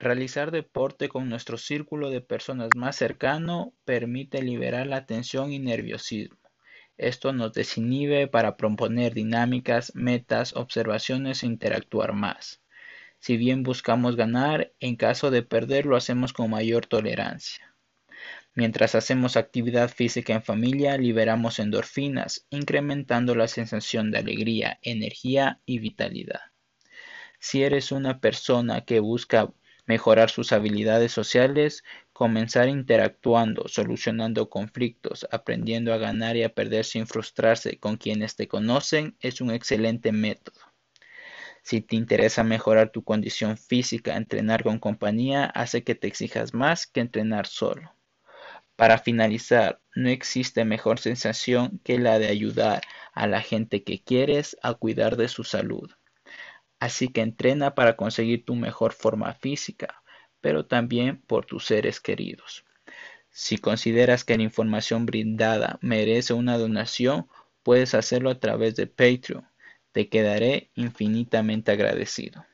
Realizar deporte con nuestro círculo de personas más cercano permite liberar la tensión y nerviosismo. Esto nos desinhibe para proponer dinámicas, metas, observaciones e interactuar más. Si bien buscamos ganar, en caso de perder lo hacemos con mayor tolerancia. Mientras hacemos actividad física en familia, liberamos endorfinas, incrementando la sensación de alegría, energía y vitalidad. Si eres una persona que busca mejorar sus habilidades sociales, comenzar interactuando, solucionando conflictos, aprendiendo a ganar y a perder sin frustrarse con quienes te conocen, es un excelente método. Si te interesa mejorar tu condición física, entrenar con compañía hace que te exijas más que entrenar solo. Para finalizar, no existe mejor sensación que la de ayudar a la gente que quieres a cuidar de su salud. Así que entrena para conseguir tu mejor forma física, pero también por tus seres queridos. Si consideras que la información brindada merece una donación, puedes hacerlo a través de Patreon. Te quedaré infinitamente agradecido.